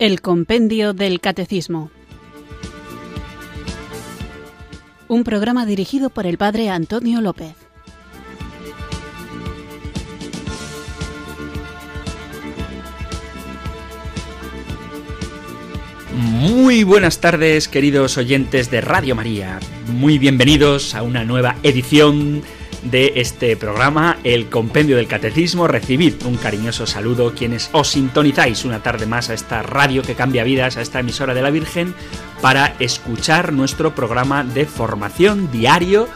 El Compendio del Catecismo. Un programa dirigido por el Padre Antonio López. Muy buenas tardes, queridos oyentes de Radio María. Muy bienvenidos a una nueva edición de este programa, el Compendio del Catecismo. Recibid un cariñoso saludo quienes os sintonizáis una tarde más a esta radio que cambia vidas, a esta emisora de la Virgen, para escuchar nuestro programa de formación diario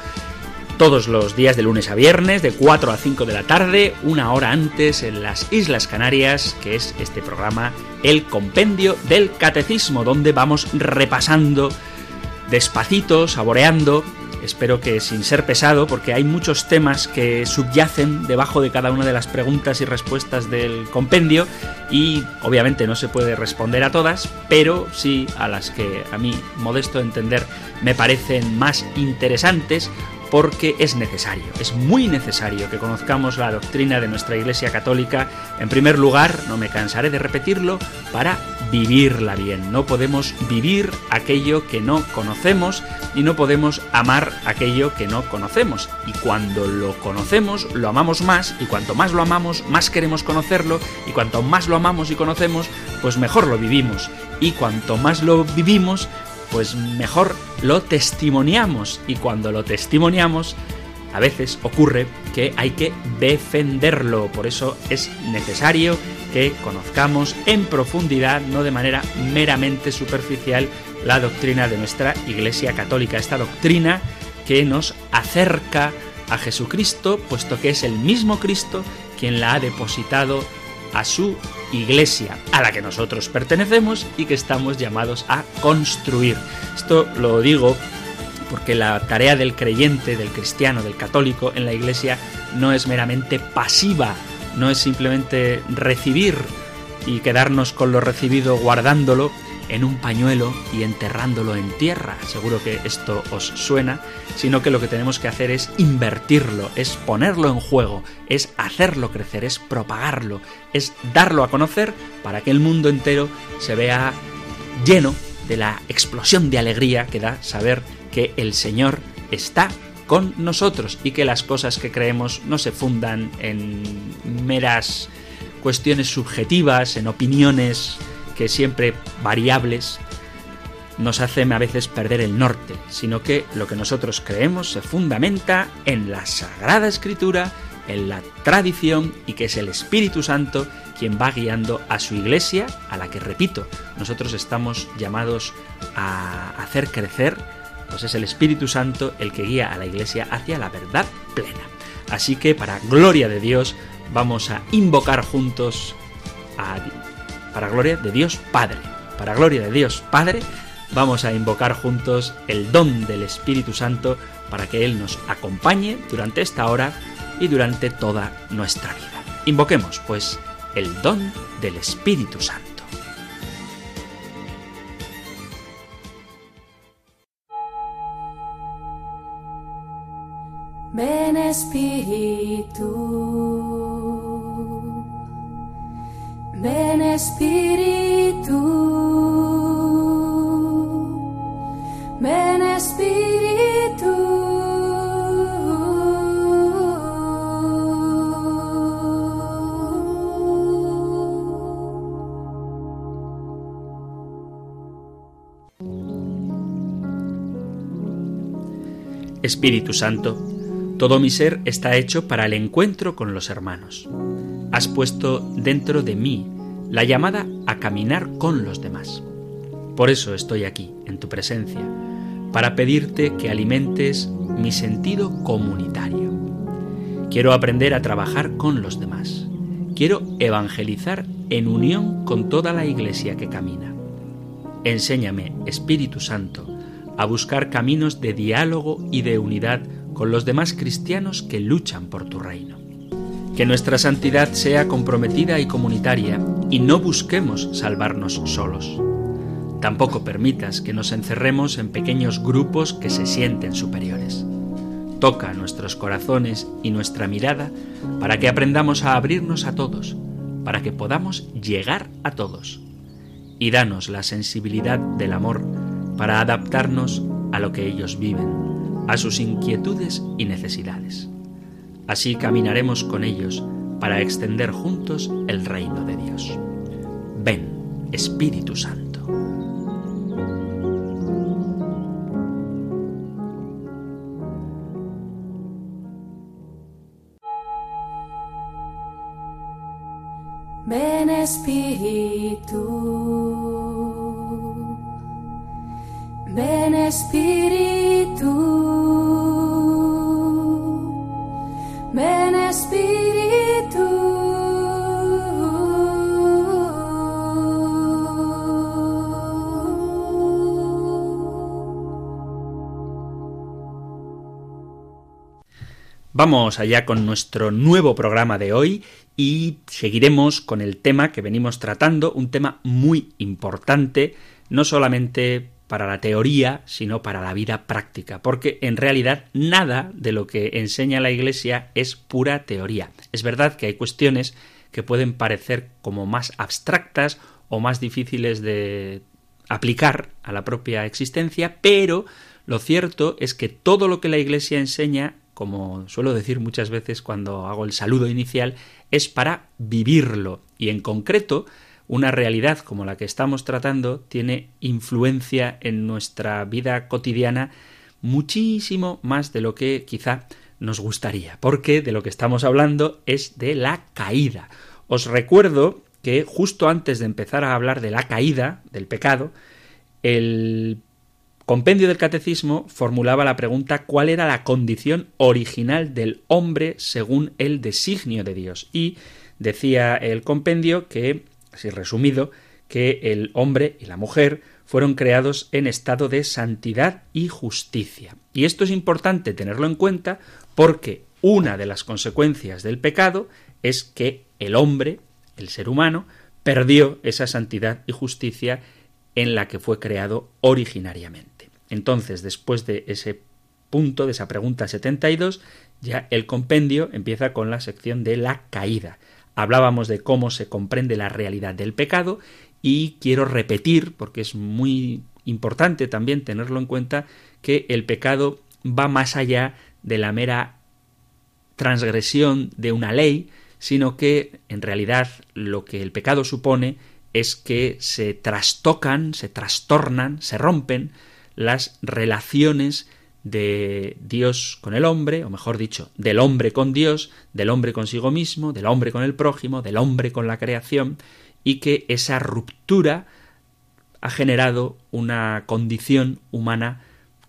todos los días de lunes a viernes, de 4 a 5 de la tarde, una hora antes en las Islas Canarias, que es este programa, el Compendio del Catecismo, donde vamos repasando despacito, saboreando Espero que sin ser pesado, porque hay muchos temas que subyacen debajo de cada una de las preguntas y respuestas del compendio y obviamente no se puede responder a todas, pero sí a las que a mí, modesto entender, me parecen más interesantes porque es necesario, es muy necesario que conozcamos la doctrina de nuestra Iglesia Católica, en primer lugar, no me cansaré de repetirlo, para vivirla bien. No podemos vivir aquello que no conocemos y no podemos amar aquello que no conocemos. Y cuando lo conocemos, lo amamos más y cuanto más lo amamos, más queremos conocerlo y cuanto más lo amamos y conocemos, pues mejor lo vivimos. Y cuanto más lo vivimos, pues mejor lo testimoniamos. Y cuando lo testimoniamos a veces ocurre que hay que defenderlo, por eso es necesario que conozcamos en profundidad, no de manera meramente superficial, la doctrina de nuestra Iglesia Católica, esta doctrina que nos acerca a Jesucristo, puesto que es el mismo Cristo quien la ha depositado a su iglesia a la que nosotros pertenecemos y que estamos llamados a construir. Esto lo digo porque la tarea del creyente, del cristiano, del católico en la iglesia no es meramente pasiva, no es simplemente recibir y quedarnos con lo recibido guardándolo, en un pañuelo y enterrándolo en tierra. Seguro que esto os suena, sino que lo que tenemos que hacer es invertirlo, es ponerlo en juego, es hacerlo crecer, es propagarlo, es darlo a conocer para que el mundo entero se vea lleno de la explosión de alegría que da saber que el Señor está con nosotros y que las cosas que creemos no se fundan en meras cuestiones subjetivas, en opiniones que siempre variables nos hacen a veces perder el norte, sino que lo que nosotros creemos se fundamenta en la Sagrada Escritura, en la tradición y que es el Espíritu Santo quien va guiando a su iglesia, a la que, repito, nosotros estamos llamados a hacer crecer, pues es el Espíritu Santo el que guía a la iglesia hacia la verdad plena. Así que, para gloria de Dios, vamos a invocar juntos a para gloria de Dios Padre. Para gloria de Dios Padre, vamos a invocar juntos el don del Espíritu Santo para que Él nos acompañe durante esta hora y durante toda nuestra vida. Invoquemos, pues, el don del Espíritu Santo. Ven Espíritu. Ven Espíritu, ven Espíritu. Espíritu Santo, todo mi ser está hecho para el encuentro con los hermanos. Has puesto dentro de mí la llamada a caminar con los demás. Por eso estoy aquí, en tu presencia, para pedirte que alimentes mi sentido comunitario. Quiero aprender a trabajar con los demás. Quiero evangelizar en unión con toda la iglesia que camina. Enséñame, Espíritu Santo, a buscar caminos de diálogo y de unidad con los demás cristianos que luchan por tu reino. Que nuestra santidad sea comprometida y comunitaria y no busquemos salvarnos solos. Tampoco permitas que nos encerremos en pequeños grupos que se sienten superiores. Toca nuestros corazones y nuestra mirada para que aprendamos a abrirnos a todos, para que podamos llegar a todos. y danos la sensibilidad del amor para adaptarnos a lo que ellos viven, a sus inquietudes y necesidades. Así caminaremos con ellos para extender juntos el reino de Dios. Ven, Espíritu Santo. Ven Espíritu, ven Espíritu, Vamos allá con nuestro nuevo programa de hoy y seguiremos con el tema que venimos tratando, un tema muy importante, no solamente para la teoría, sino para la vida práctica, porque en realidad nada de lo que enseña la Iglesia es pura teoría. Es verdad que hay cuestiones que pueden parecer como más abstractas o más difíciles de aplicar a la propia existencia, pero lo cierto es que todo lo que la Iglesia enseña como suelo decir muchas veces cuando hago el saludo inicial, es para vivirlo. Y en concreto, una realidad como la que estamos tratando tiene influencia en nuestra vida cotidiana muchísimo más de lo que quizá nos gustaría, porque de lo que estamos hablando es de la caída. Os recuerdo que justo antes de empezar a hablar de la caída, del pecado, el compendio del catecismo formulaba la pregunta cuál era la condición original del hombre según el designio de Dios. Y decía el compendio que, así resumido, que el hombre y la mujer fueron creados en estado de santidad y justicia. Y esto es importante tenerlo en cuenta porque una de las consecuencias del pecado es que el hombre, el ser humano, perdió esa santidad y justicia en la que fue creado originariamente. Entonces, después de ese punto, de esa pregunta 72, ya el compendio empieza con la sección de la caída. Hablábamos de cómo se comprende la realidad del pecado y quiero repetir, porque es muy importante también tenerlo en cuenta, que el pecado va más allá de la mera transgresión de una ley, sino que en realidad lo que el pecado supone es que se trastocan, se trastornan, se rompen las relaciones de Dios con el hombre, o mejor dicho, del hombre con Dios, del hombre consigo mismo, del hombre con el prójimo, del hombre con la creación, y que esa ruptura ha generado una condición humana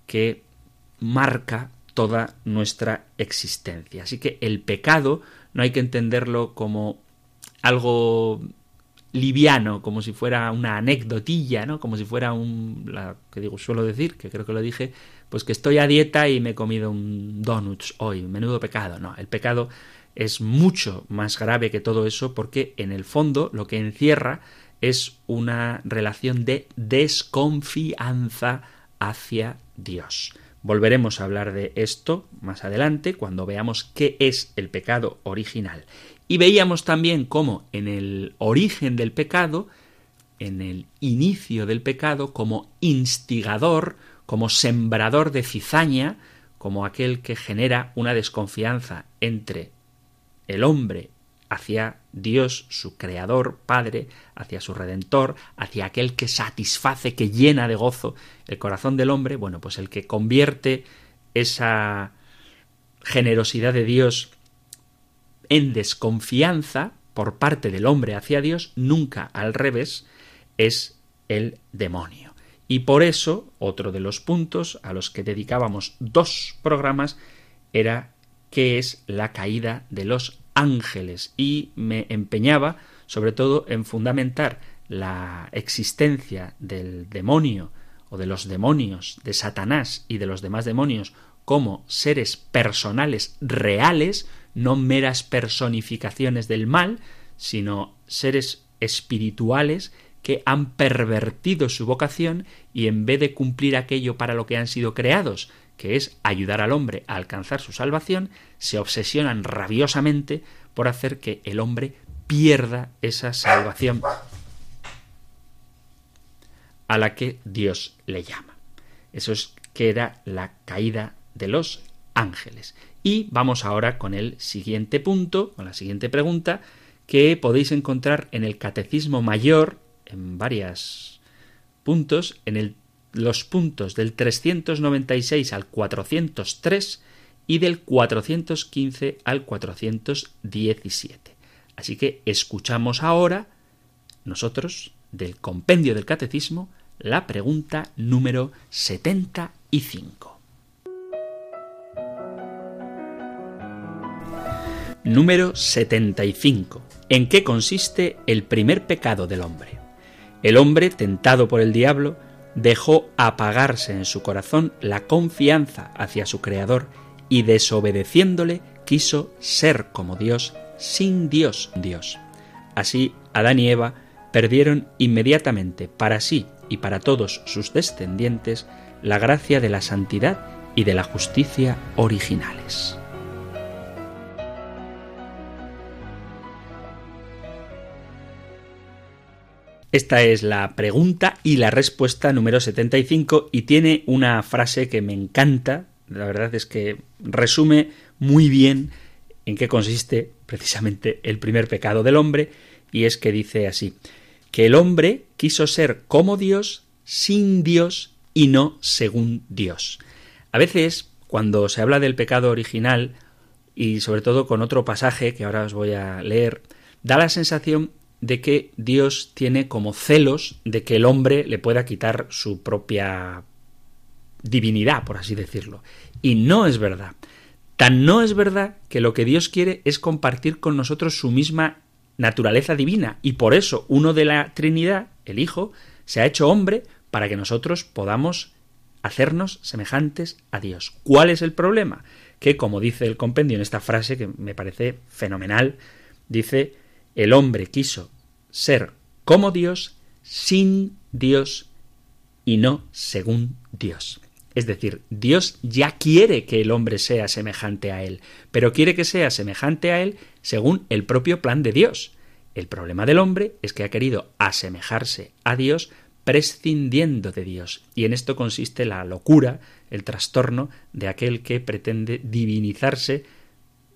que marca toda nuestra existencia. Así que el pecado no hay que entenderlo como algo liviano, como si fuera una anécdotilla, ¿no? Como si fuera un, la que digo, suelo decir, que creo que lo dije, pues que estoy a dieta y me he comido un donuts hoy, menudo pecado. No, el pecado es mucho más grave que todo eso porque en el fondo lo que encierra es una relación de desconfianza hacia Dios. Volveremos a hablar de esto más adelante cuando veamos qué es el pecado original. Y veíamos también cómo en el origen del pecado, en el inicio del pecado, como instigador, como sembrador de cizaña, como aquel que genera una desconfianza entre el hombre hacia Dios, su creador, Padre, hacia su Redentor, hacia aquel que satisface, que llena de gozo el corazón del hombre, bueno, pues el que convierte esa generosidad de Dios en desconfianza por parte del hombre hacia Dios, nunca al revés, es el demonio. Y por eso, otro de los puntos a los que dedicábamos dos programas era qué es la caída de los ángeles y me empeñaba sobre todo en fundamentar la existencia del demonio o de los demonios, de Satanás y de los demás demonios como seres personales reales, no meras personificaciones del mal, sino seres espirituales que han pervertido su vocación y en vez de cumplir aquello para lo que han sido creados, que es ayudar al hombre a alcanzar su salvación, se obsesionan rabiosamente por hacer que el hombre pierda esa salvación. a la que Dios le llama. Eso es que era la caída de los ángeles. Y vamos ahora con el siguiente punto, con la siguiente pregunta, que podéis encontrar en el Catecismo Mayor, en varios puntos, en los puntos del 396 al 403 y del 415 al 417. Así que escuchamos ahora, nosotros, del compendio del Catecismo, la pregunta número 75. Número 75. ¿En qué consiste el primer pecado del hombre? El hombre, tentado por el diablo, dejó apagarse en su corazón la confianza hacia su Creador y desobedeciéndole quiso ser como Dios sin Dios Dios. Así Adán y Eva perdieron inmediatamente para sí y para todos sus descendientes la gracia de la santidad y de la justicia originales. Esta es la pregunta y la respuesta número 75 y tiene una frase que me encanta, la verdad es que resume muy bien en qué consiste precisamente el primer pecado del hombre y es que dice así, que el hombre quiso ser como Dios sin Dios y no según Dios. A veces, cuando se habla del pecado original, y sobre todo con otro pasaje que ahora os voy a leer, da la sensación de que Dios tiene como celos de que el hombre le pueda quitar su propia divinidad, por así decirlo. Y no es verdad. Tan no es verdad que lo que Dios quiere es compartir con nosotros su misma naturaleza divina. Y por eso uno de la Trinidad, el Hijo, se ha hecho hombre para que nosotros podamos hacernos semejantes a Dios. ¿Cuál es el problema? Que, como dice el compendio en esta frase, que me parece fenomenal, dice, el hombre quiso ser como Dios sin Dios y no según Dios. Es decir, Dios ya quiere que el hombre sea semejante a Él, pero quiere que sea semejante a Él según el propio plan de Dios. El problema del hombre es que ha querido asemejarse a Dios prescindiendo de Dios. Y en esto consiste la locura, el trastorno de aquel que pretende divinizarse,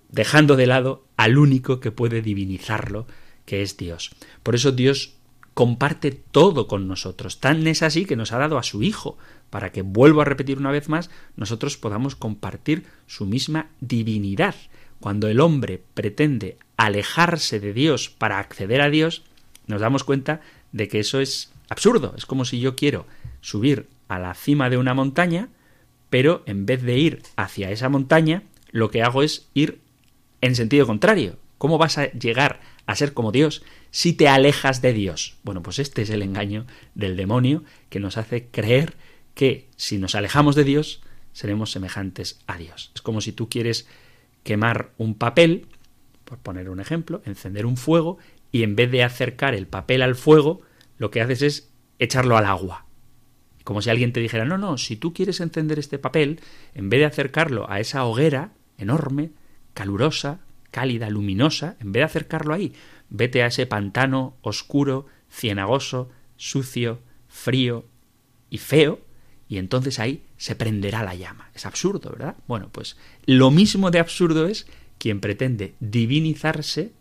dejando de lado al único que puede divinizarlo, que es Dios. Por eso Dios comparte todo con nosotros. Tan es así que nos ha dado a su Hijo, para que, vuelvo a repetir una vez más, nosotros podamos compartir su misma divinidad. Cuando el hombre pretende alejarse de Dios para acceder a Dios, nos damos cuenta de que eso es absurdo. Es como si yo quiero subir a la cima de una montaña, pero en vez de ir hacia esa montaña, lo que hago es ir en sentido contrario. ¿Cómo vas a llegar a ser como Dios si te alejas de Dios? Bueno, pues este es el engaño del demonio que nos hace creer que si nos alejamos de Dios, seremos semejantes a Dios. Es como si tú quieres quemar un papel, por poner un ejemplo, encender un fuego, y en vez de acercar el papel al fuego, lo que haces es echarlo al agua. Como si alguien te dijera, no, no, si tú quieres encender este papel, en vez de acercarlo a esa hoguera enorme, calurosa, cálida, luminosa, en vez de acercarlo ahí, vete a ese pantano oscuro, cienagoso, sucio, frío y feo, y entonces ahí se prenderá la llama. Es absurdo, ¿verdad? Bueno, pues lo mismo de absurdo es quien pretende divinizarse,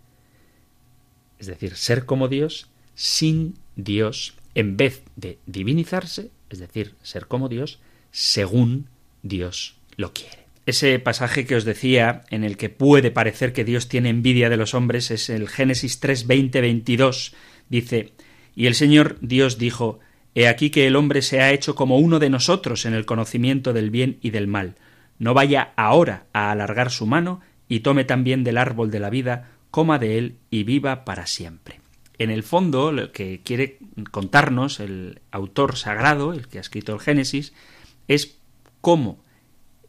es decir, ser como Dios, sin Dios, en vez de divinizarse, es decir, ser como Dios, según Dios lo quiere. Ese pasaje que os decía, en el que puede parecer que Dios tiene envidia de los hombres, es el Génesis 3, 20, 22. Dice, y el Señor Dios dijo, He aquí que el hombre se ha hecho como uno de nosotros en el conocimiento del bien y del mal. No vaya ahora a alargar su mano y tome también del árbol de la vida, coma de él y viva para siempre. En el fondo, lo que quiere contarnos el autor sagrado, el que ha escrito el Génesis, es cómo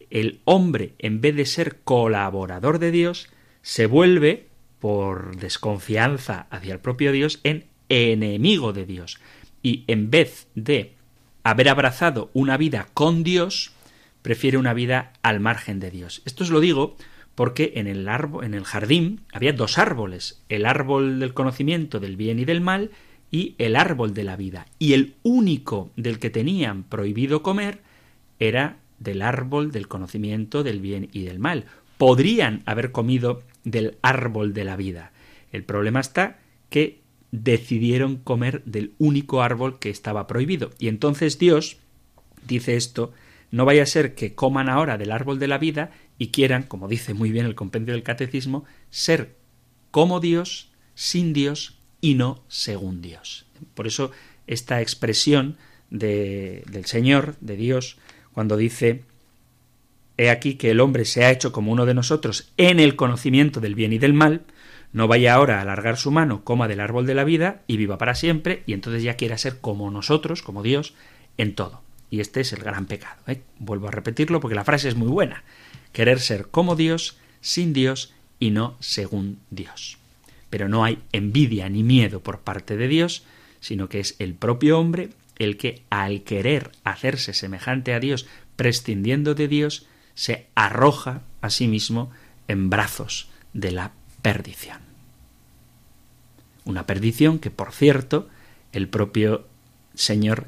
el hombre, en vez de ser colaborador de Dios, se vuelve, por desconfianza hacia el propio Dios, en enemigo de Dios y en vez de haber abrazado una vida con Dios, prefiere una vida al margen de Dios. Esto os lo digo porque en el en el jardín había dos árboles, el árbol del conocimiento del bien y del mal y el árbol de la vida. Y el único del que tenían prohibido comer era del árbol del conocimiento del bien y del mal. Podrían haber comido del árbol de la vida. El problema está que decidieron comer del único árbol que estaba prohibido. Y entonces Dios dice esto, no vaya a ser que coman ahora del árbol de la vida y quieran, como dice muy bien el compendio del catecismo, ser como Dios, sin Dios y no según Dios. Por eso esta expresión de, del Señor, de Dios, cuando dice, He aquí que el hombre se ha hecho como uno de nosotros en el conocimiento del bien y del mal, no vaya ahora a alargar su mano, coma del árbol de la vida y viva para siempre, y entonces ya quiera ser como nosotros, como Dios, en todo. Y este es el gran pecado. ¿eh? Vuelvo a repetirlo porque la frase es muy buena. Querer ser como Dios, sin Dios y no según Dios. Pero no hay envidia ni miedo por parte de Dios, sino que es el propio hombre el que al querer hacerse semejante a Dios, prescindiendo de Dios, se arroja a sí mismo en brazos de la perdición. Una perdición que, por cierto, el propio Señor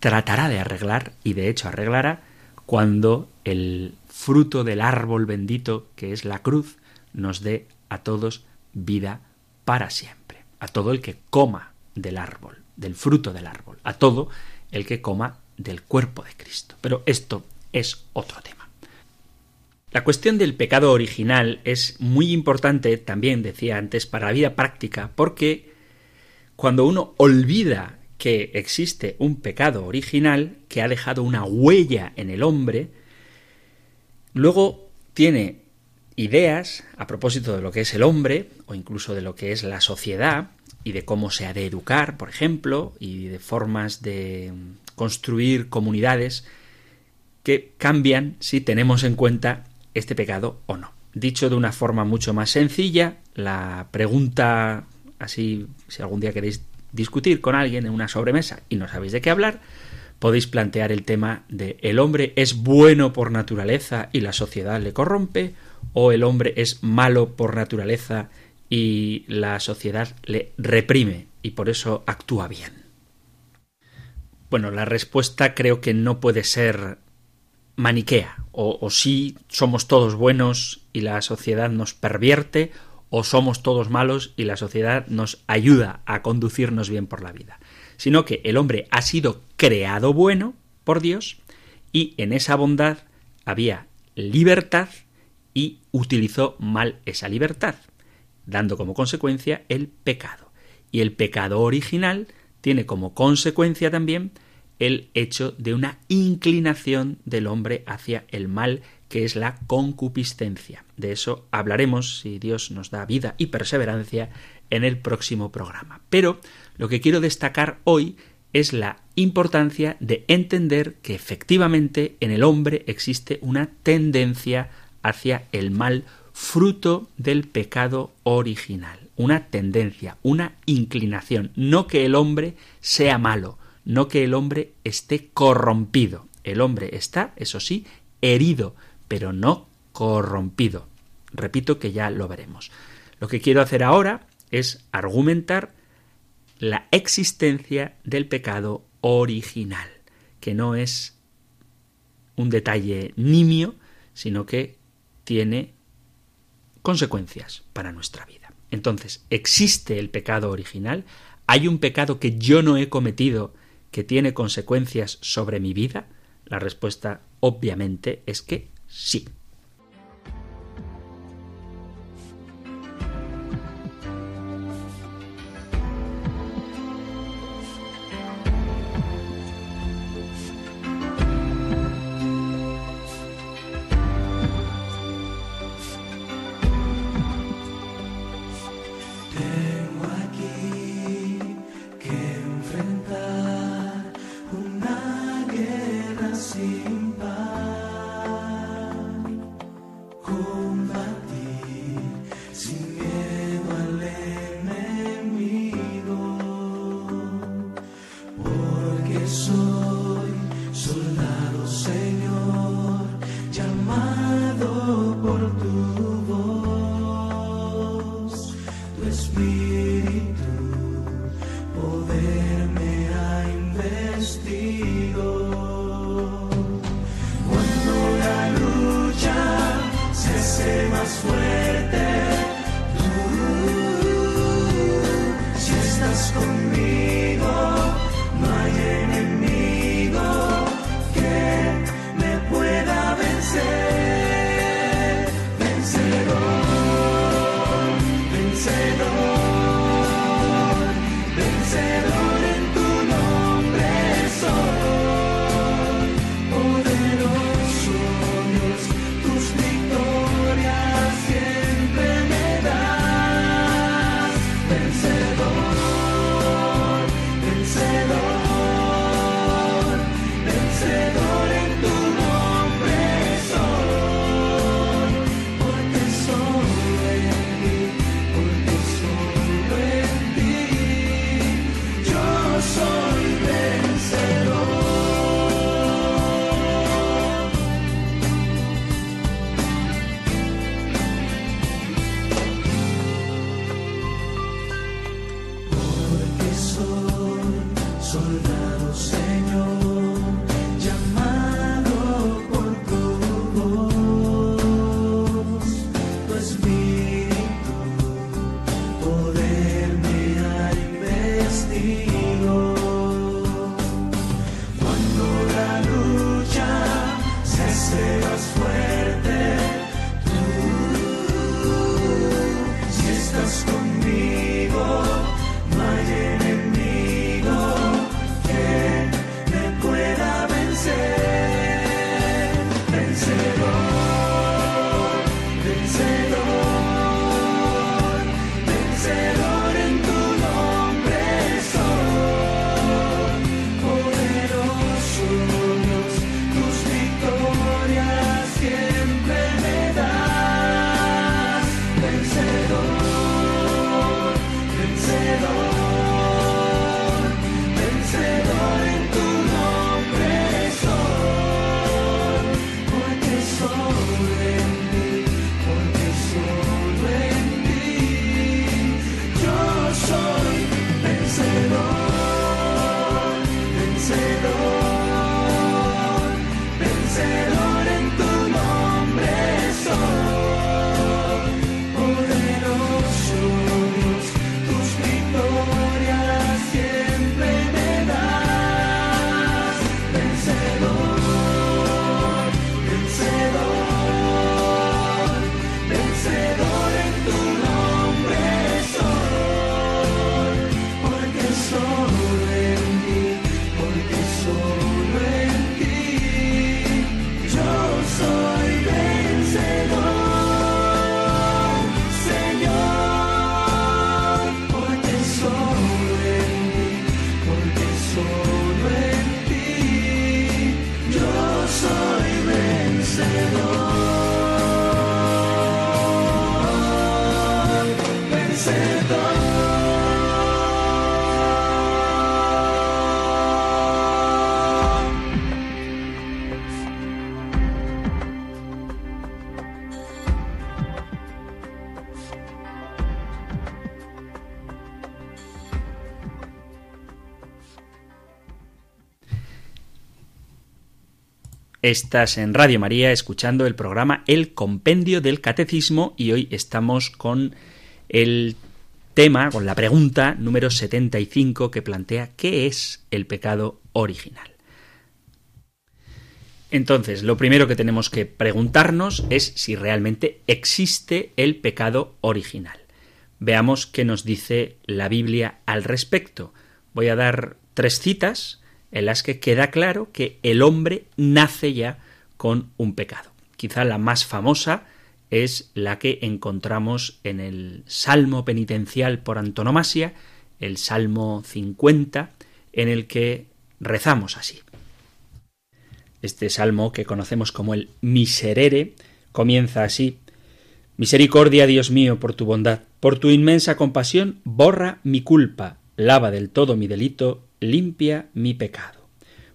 tratará de arreglar, y de hecho arreglará, cuando el fruto del árbol bendito que es la cruz nos dé a todos vida para siempre, a todo el que coma del árbol, del fruto del árbol, a todo el que coma del cuerpo de Cristo. Pero esto es otro tema. La cuestión del pecado original es muy importante también, decía antes, para la vida práctica, porque cuando uno olvida que existe un pecado original que ha dejado una huella en el hombre, luego tiene ideas a propósito de lo que es el hombre o incluso de lo que es la sociedad y de cómo se ha de educar, por ejemplo, y de formas de construir comunidades que cambian si tenemos en cuenta este pecado o no. Dicho de una forma mucho más sencilla, la pregunta, así, si algún día queréis discutir con alguien en una sobremesa y no sabéis de qué hablar, podéis plantear el tema de el hombre es bueno por naturaleza y la sociedad le corrompe, o el hombre es malo por naturaleza y la sociedad le reprime y por eso actúa bien. Bueno, la respuesta creo que no puede ser maniquea, o, o sí somos todos buenos y la sociedad nos pervierte, o somos todos malos y la sociedad nos ayuda a conducirnos bien por la vida, sino que el hombre ha sido creado bueno por Dios y en esa bondad había libertad y utilizó mal esa libertad, dando como consecuencia el pecado. Y el pecado original tiene como consecuencia también el hecho de una inclinación del hombre hacia el mal que es la concupiscencia. De eso hablaremos, si Dios nos da vida y perseverancia, en el próximo programa. Pero lo que quiero destacar hoy es la importancia de entender que efectivamente en el hombre existe una tendencia hacia el mal fruto del pecado original. Una tendencia, una inclinación. No que el hombre sea malo, no que el hombre esté corrompido. El hombre está, eso sí, herido pero no corrompido. Repito que ya lo veremos. Lo que quiero hacer ahora es argumentar la existencia del pecado original, que no es un detalle nimio, sino que tiene consecuencias para nuestra vida. Entonces, ¿existe el pecado original? ¿Hay un pecado que yo no he cometido que tiene consecuencias sobre mi vida? La respuesta obviamente es que sí. Estás en Radio María escuchando el programa El Compendio del Catecismo y hoy estamos con el tema, con la pregunta número 75 que plantea ¿qué es el pecado original? Entonces, lo primero que tenemos que preguntarnos es si realmente existe el pecado original. Veamos qué nos dice la Biblia al respecto. Voy a dar tres citas en las que queda claro que el hombre nace ya con un pecado. Quizá la más famosa es la que encontramos en el Salmo penitencial por antonomasia, el Salmo 50, en el que rezamos así. Este salmo, que conocemos como el Miserere, comienza así. Misericordia, Dios mío, por tu bondad, por tu inmensa compasión, borra mi culpa, lava del todo mi delito, limpia mi pecado.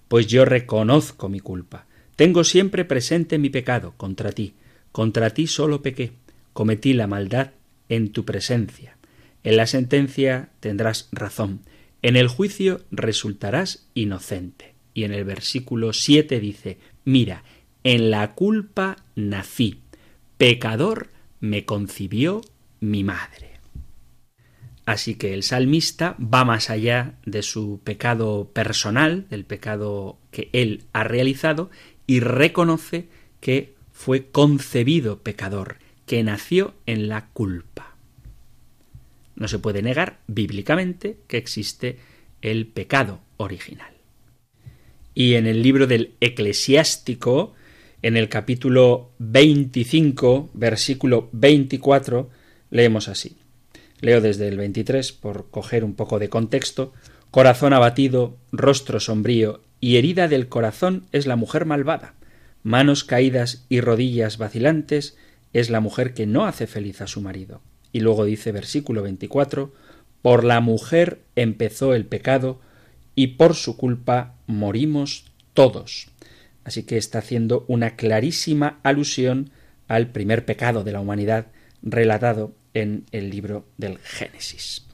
Pues yo reconozco mi culpa. Tengo siempre presente mi pecado contra ti. Contra ti solo pequé. Cometí la maldad en tu presencia. En la sentencia tendrás razón. En el juicio resultarás inocente. Y en el versículo 7 dice, mira, en la culpa nací. Pecador me concibió mi madre. Así que el salmista va más allá de su pecado personal, del pecado que él ha realizado, y reconoce que fue concebido pecador, que nació en la culpa. No se puede negar bíblicamente que existe el pecado original. Y en el libro del eclesiástico, en el capítulo 25, versículo 24, leemos así. Leo desde el 23 por coger un poco de contexto. Corazón abatido, rostro sombrío y herida del corazón es la mujer malvada. Manos caídas y rodillas vacilantes es la mujer que no hace feliz a su marido. Y luego dice versículo 24, por la mujer empezó el pecado y por su culpa morimos todos. Así que está haciendo una clarísima alusión al primer pecado de la humanidad relatado en el libro del Génesis.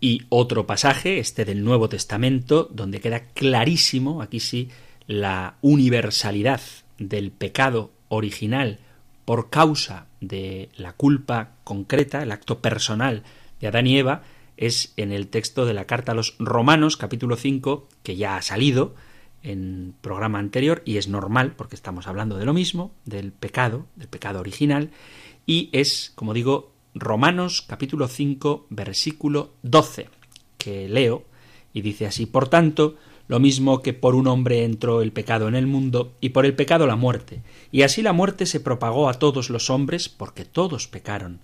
Y otro pasaje, este del Nuevo Testamento, donde queda clarísimo, aquí sí, la universalidad del pecado original por causa de la culpa concreta, el acto personal de Adán y Eva, es en el texto de la carta a los Romanos, capítulo 5, que ya ha salido en programa anterior, y es normal, porque estamos hablando de lo mismo, del pecado, del pecado original, y es, como digo, Romanos capítulo 5 versículo 12, que leo y dice así, por tanto, lo mismo que por un hombre entró el pecado en el mundo y por el pecado la muerte, y así la muerte se propagó a todos los hombres porque todos pecaron.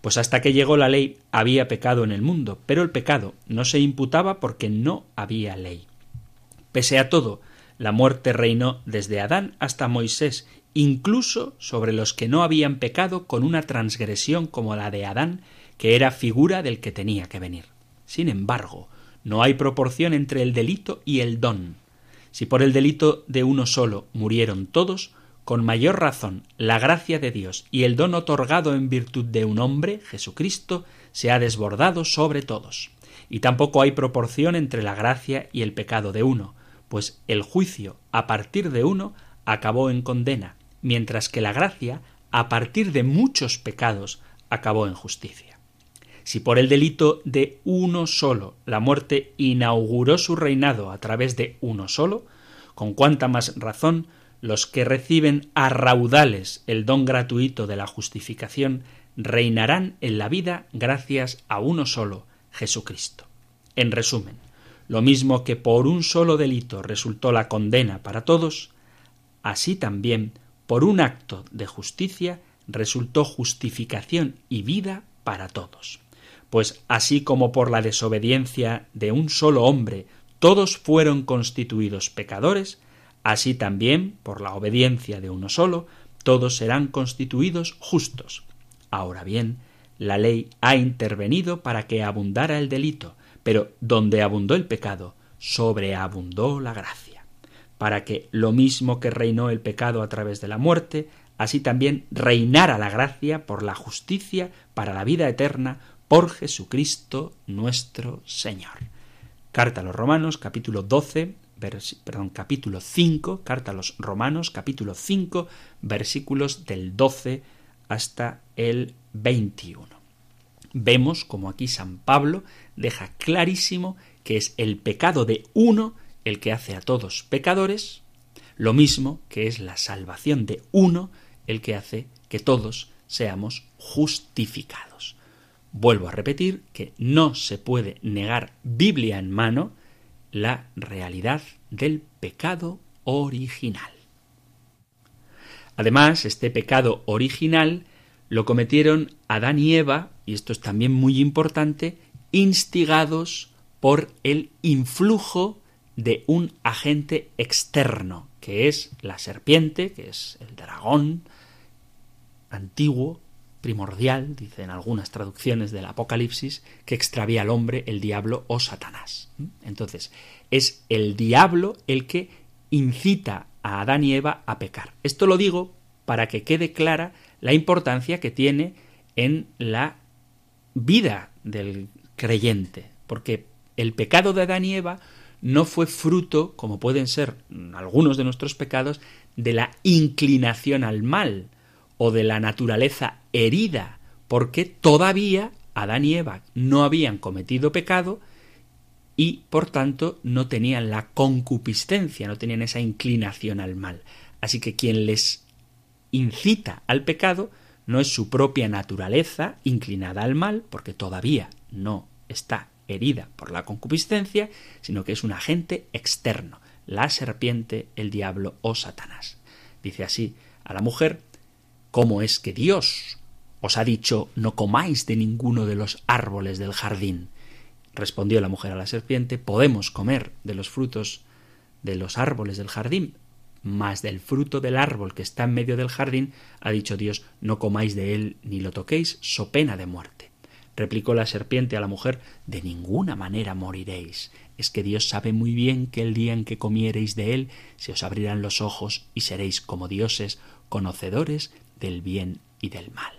Pues hasta que llegó la ley había pecado en el mundo, pero el pecado no se imputaba porque no había ley. Pese a todo, la muerte reinó desde Adán hasta Moisés, incluso sobre los que no habían pecado con una transgresión como la de Adán, que era figura del que tenía que venir. Sin embargo, no hay proporción entre el delito y el don. Si por el delito de uno solo murieron todos, con mayor razón la gracia de Dios y el don otorgado en virtud de un hombre, Jesucristo, se ha desbordado sobre todos. Y tampoco hay proporción entre la gracia y el pecado de uno, pues el juicio a partir de uno acabó en condena, mientras que la gracia, a partir de muchos pecados, acabó en justicia. Si por el delito de uno solo la muerte inauguró su reinado a través de uno solo, con cuánta más razón los que reciben a raudales el don gratuito de la justificación reinarán en la vida gracias a uno solo, Jesucristo. En resumen, lo mismo que por un solo delito resultó la condena para todos, así también por un acto de justicia resultó justificación y vida para todos. Pues así como por la desobediencia de un solo hombre todos fueron constituidos pecadores, así también por la obediencia de uno solo todos serán constituidos justos. Ahora bien, la ley ha intervenido para que abundara el delito, pero donde abundó el pecado, sobreabundó la gracia, para que lo mismo que reinó el pecado a través de la muerte, así también reinara la gracia por la justicia para la vida eterna por Jesucristo nuestro Señor. Carta a los Romanos, capítulo 12, perdón, capítulo 5, carta a los Romanos, capítulo 5, versículos del 12 hasta el 21. Vemos como aquí San Pablo deja clarísimo que es el pecado de uno el que hace a todos pecadores, lo mismo que es la salvación de uno el que hace que todos seamos justificados. Vuelvo a repetir que no se puede negar Biblia en mano la realidad del pecado original. Además, este pecado original lo cometieron Adán y Eva, y esto es también muy importante, instigados por el influjo de un agente externo, que es la serpiente, que es el dragón antiguo, primordial, dicen algunas traducciones del Apocalipsis, que extravía al hombre, el diablo o Satanás. Entonces, es el diablo el que incita a Adán y Eva a pecar. Esto lo digo para que quede clara la importancia que tiene en la vida del creyente, porque el pecado de Adán y Eva no fue fruto, como pueden ser algunos de nuestros pecados, de la inclinación al mal o de la naturaleza herida, porque todavía Adán y Eva no habían cometido pecado y por tanto no tenían la concupiscencia, no tenían esa inclinación al mal. Así que quien les incita al pecado no es su propia naturaleza inclinada al mal, porque todavía no está herida por la concupiscencia, sino que es un agente externo, la serpiente, el diablo o Satanás. Dice así a la mujer, ¿cómo es que Dios os ha dicho no comáis de ninguno de los árboles del jardín? Respondió la mujer a la serpiente, podemos comer de los frutos de los árboles del jardín, mas del fruto del árbol que está en medio del jardín, ha dicho Dios, no comáis de él ni lo toquéis, so pena de muerte. Replicó la serpiente a la mujer, de ninguna manera moriréis. Es que Dios sabe muy bien que el día en que comiereis de él, se os abrirán los ojos y seréis como dioses, conocedores del bien y del mal.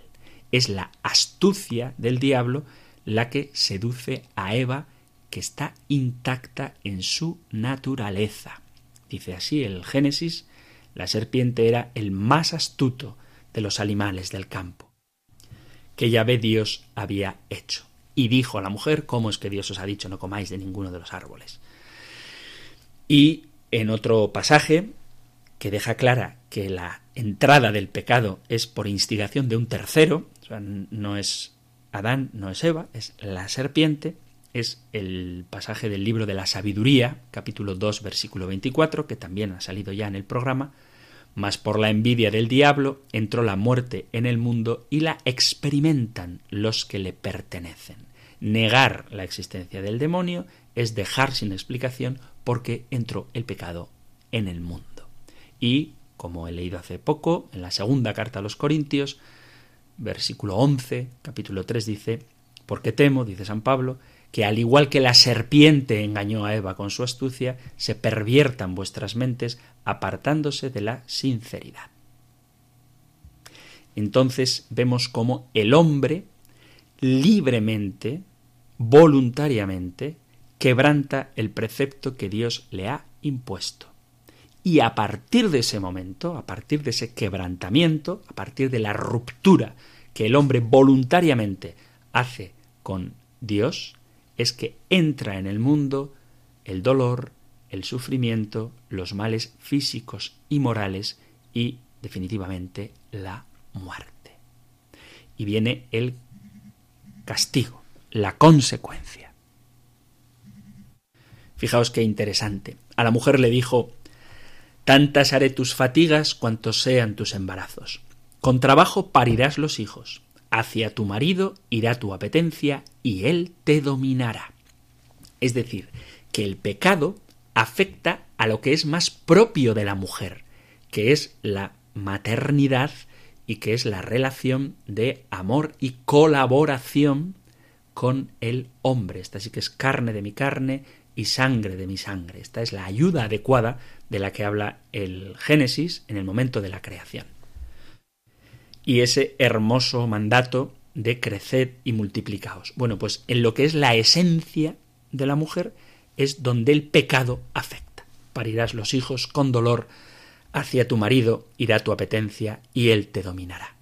Es la astucia del diablo la que seduce a Eva, que está intacta en su naturaleza. Dice así el Génesis, la serpiente era el más astuto de los animales del campo, que Yahvé Dios había hecho. Y dijo a la mujer, ¿cómo es que Dios os ha dicho no comáis de ninguno de los árboles? Y en otro pasaje que deja clara que la entrada del pecado es por instigación de un tercero, no es Adán, no es Eva, es la serpiente, es el pasaje del libro de la sabiduría, capítulo 2, versículo 24, que también ha salido ya en el programa, mas por la envidia del diablo entró la muerte en el mundo y la experimentan los que le pertenecen. Negar la existencia del demonio es dejar sin explicación porque entró el pecado en el mundo. Y, como he leído hace poco, en la segunda carta a los Corintios, versículo 11, capítulo 3 dice, porque temo, dice San Pablo, que al igual que la serpiente engañó a Eva con su astucia, se perviertan vuestras mentes apartándose de la sinceridad. Entonces vemos cómo el hombre libremente, voluntariamente, quebranta el precepto que Dios le ha impuesto. Y a partir de ese momento, a partir de ese quebrantamiento, a partir de la ruptura que el hombre voluntariamente hace con Dios, es que entra en el mundo el dolor, el sufrimiento, los males físicos y morales y definitivamente la muerte. Y viene el castigo, la consecuencia. Fijaos qué interesante. A la mujer le dijo, Tantas haré tus fatigas cuantos sean tus embarazos. Con trabajo parirás los hijos hacia tu marido irá tu apetencia y él te dominará. Es decir, que el pecado afecta a lo que es más propio de la mujer, que es la maternidad y que es la relación de amor y colaboración con el hombre. Esta sí que es carne de mi carne y sangre de mi sangre. Esta es la ayuda adecuada de la que habla el Génesis en el momento de la creación. Y ese hermoso mandato de crecer y multiplicaos. Bueno, pues en lo que es la esencia de la mujer es donde el pecado afecta. Parirás los hijos con dolor, hacia tu marido irá tu apetencia y él te dominará.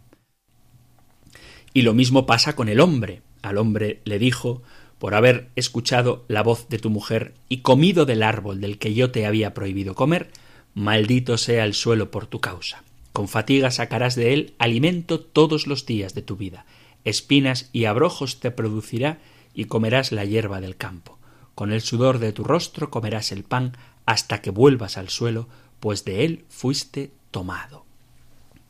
Y lo mismo pasa con el hombre. Al hombre le dijo, por haber escuchado la voz de tu mujer y comido del árbol del que yo te había prohibido comer, maldito sea el suelo por tu causa. Con fatiga sacarás de él alimento todos los días de tu vida. Espinas y abrojos te producirá y comerás la hierba del campo. Con el sudor de tu rostro comerás el pan hasta que vuelvas al suelo, pues de él fuiste tomado.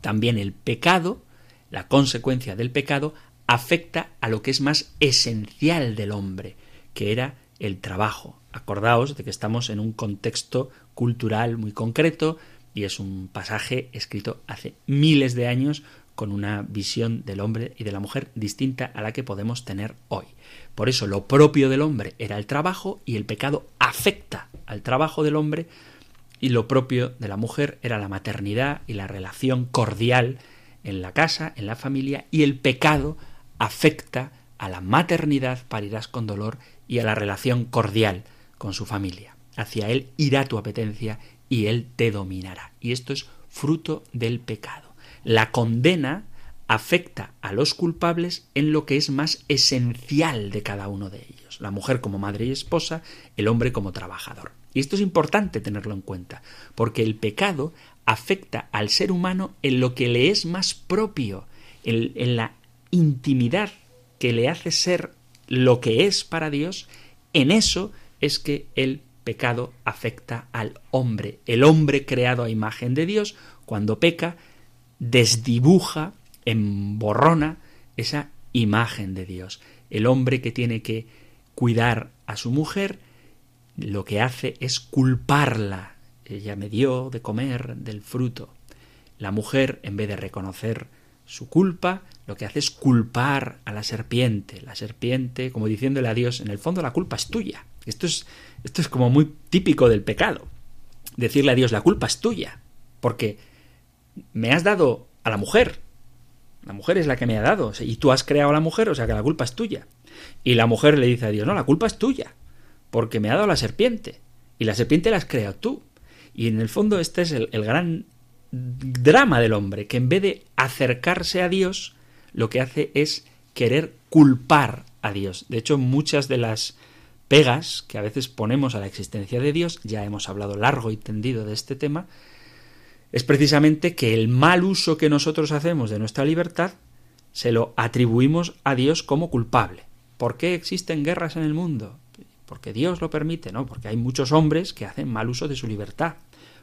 También el pecado, la consecuencia del pecado, afecta a lo que es más esencial del hombre, que era el trabajo. Acordaos de que estamos en un contexto cultural muy concreto y es un pasaje escrito hace miles de años con una visión del hombre y de la mujer distinta a la que podemos tener hoy. Por eso lo propio del hombre era el trabajo y el pecado afecta al trabajo del hombre y lo propio de la mujer era la maternidad y la relación cordial en la casa, en la familia, y el pecado afecta a la maternidad, parirás con dolor, y a la relación cordial con su familia. Hacia él irá tu apetencia y él te dominará. Y esto es fruto del pecado. La condena afecta a los culpables en lo que es más esencial de cada uno de ellos. La mujer como madre y esposa, el hombre como trabajador. Y esto es importante tenerlo en cuenta, porque el pecado afecta al ser humano en lo que le es más propio, en, la intimidad que le hace ser lo que es para Dios, en eso es que el pecado afecta al hombre. El hombre creado a imagen de Dios, cuando peca, desdibuja, emborrona esa imagen de Dios. El hombre que tiene que cuidar a su mujer, lo que hace es culparla. Ella me dio de comer del fruto. La mujer, en vez de reconocer su culpa, lo que hace es culpar a la serpiente. La serpiente, como diciéndole a Dios, en el fondo la culpa es tuya. Esto es, esto es como muy típico del pecado. Decirle a Dios, la culpa es tuya. Porque me has dado a la mujer. La mujer es la que me ha dado. Y tú has creado a la mujer, o sea que la culpa es tuya. Y la mujer le dice a Dios, no, la culpa es tuya porque me ha dado la serpiente. Y la serpiente la has creado tú. Y en el fondo este es el, gran drama del hombre, que en vez de acercarse a Dios, lo que hace es querer culpar a Dios. De hecho, muchas de las pegas que a veces ponemos a la existencia de Dios, ya hemos hablado largo y tendido de este tema, es precisamente que el mal uso que nosotros hacemos de nuestra libertad se lo atribuimos a Dios como culpable. ¿Por qué existen guerras en el mundo? porque Dios lo permite, no, porque hay muchos hombres que hacen mal uso de su libertad.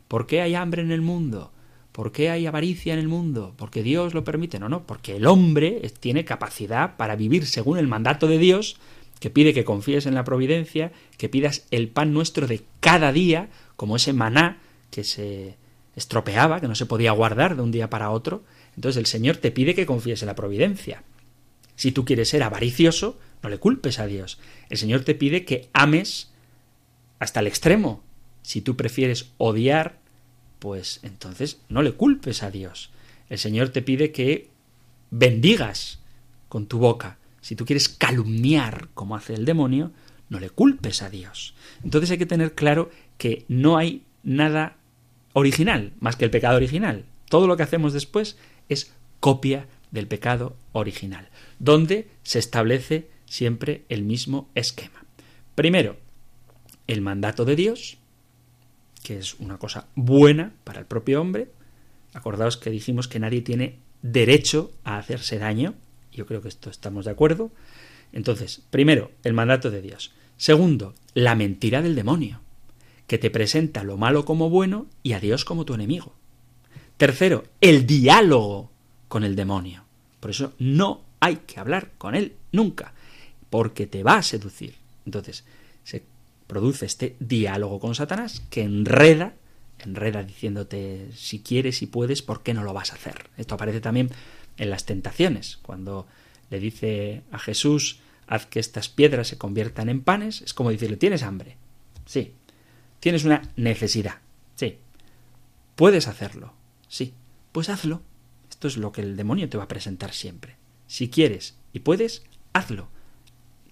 ¿Por qué hay hambre en el mundo? ¿Por qué hay avaricia en el mundo? Porque Dios lo permite, no, no, porque el hombre tiene capacidad para vivir según el mandato de Dios, que pide que confíes en la providencia, que pidas el pan nuestro de cada día, como ese maná que se estropeaba, que no se podía guardar de un día para otro. Entonces el Señor te pide que confíes en la providencia. Si tú quieres ser avaricioso, no le culpes a Dios. El Señor te pide que ames hasta el extremo. Si tú prefieres odiar, pues entonces no le culpes a Dios. El Señor te pide que bendigas con tu boca. Si tú quieres calumniar como hace el demonio, no le culpes a Dios. Entonces hay que tener claro que no hay nada original más que el pecado original. Todo lo que hacemos después es copia del pecado original, donde se establece siempre el mismo esquema. Primero, el mandato de Dios, que es una cosa buena para el propio hombre. Acordaos que dijimos que nadie tiene derecho a hacerse daño. Yo creo que esto estamos de acuerdo. Entonces, primero, el mandato de Dios. Segundo, la mentira del demonio, que te presenta lo malo como bueno y a Dios como tu enemigo. Tercero, el diálogo con el demonio. Por eso no hay que hablar con él nunca porque te va a seducir. Entonces, se produce este diálogo con Satanás que enreda enreda diciéndote si quieres y puedes, ¿por qué no lo vas a hacer? Esto aparece también en las tentaciones, cuando le dice a Jesús, haz que estas piedras se conviertan en panes, es como decirle, ¿tienes hambre? Sí. ¿Tienes una necesidad? Sí. ¿Puedes hacerlo? Sí. Pues hazlo. Esto es lo que el demonio te va a presentar siempre. Si quieres y puedes, hazlo.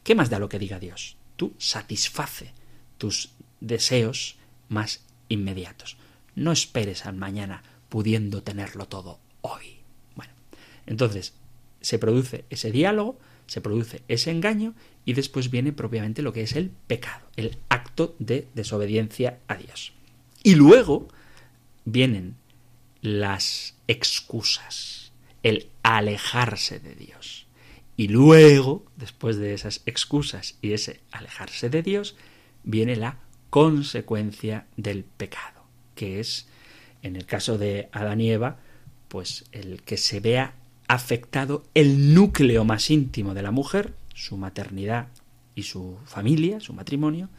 ¿Qué más da lo que diga Dios? Tú satisface tus deseos más inmediatos. No esperes al mañana pudiendo tenerlo todo hoy. Entonces se produce ese diálogo, se produce ese engaño y después viene propiamente lo que es el pecado, el acto de desobediencia a Dios. Y luego vienen las excusas, el alejarse de Dios. Y luego, después de esas excusas y ese alejarse de Dios, viene la consecuencia del pecado, que es, en el caso de Adán y Eva, pues el que se vea afectado el núcleo más íntimo de la mujer, su maternidad y su familia, su matrimonio,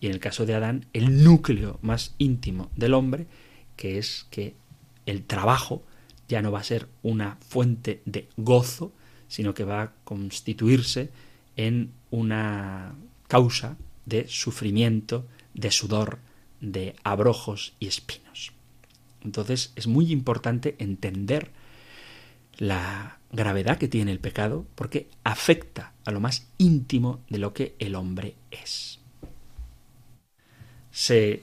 y en el caso de Adán, el núcleo más íntimo del hombre, que es que el trabajo ya no va a ser una fuente de gozo, sino que va a constituirse en una causa de sufrimiento, de sudor, de abrojos y espinos. Entonces es muy importante entender la gravedad que tiene el pecado porque afecta a lo más íntimo de lo que el hombre es. Se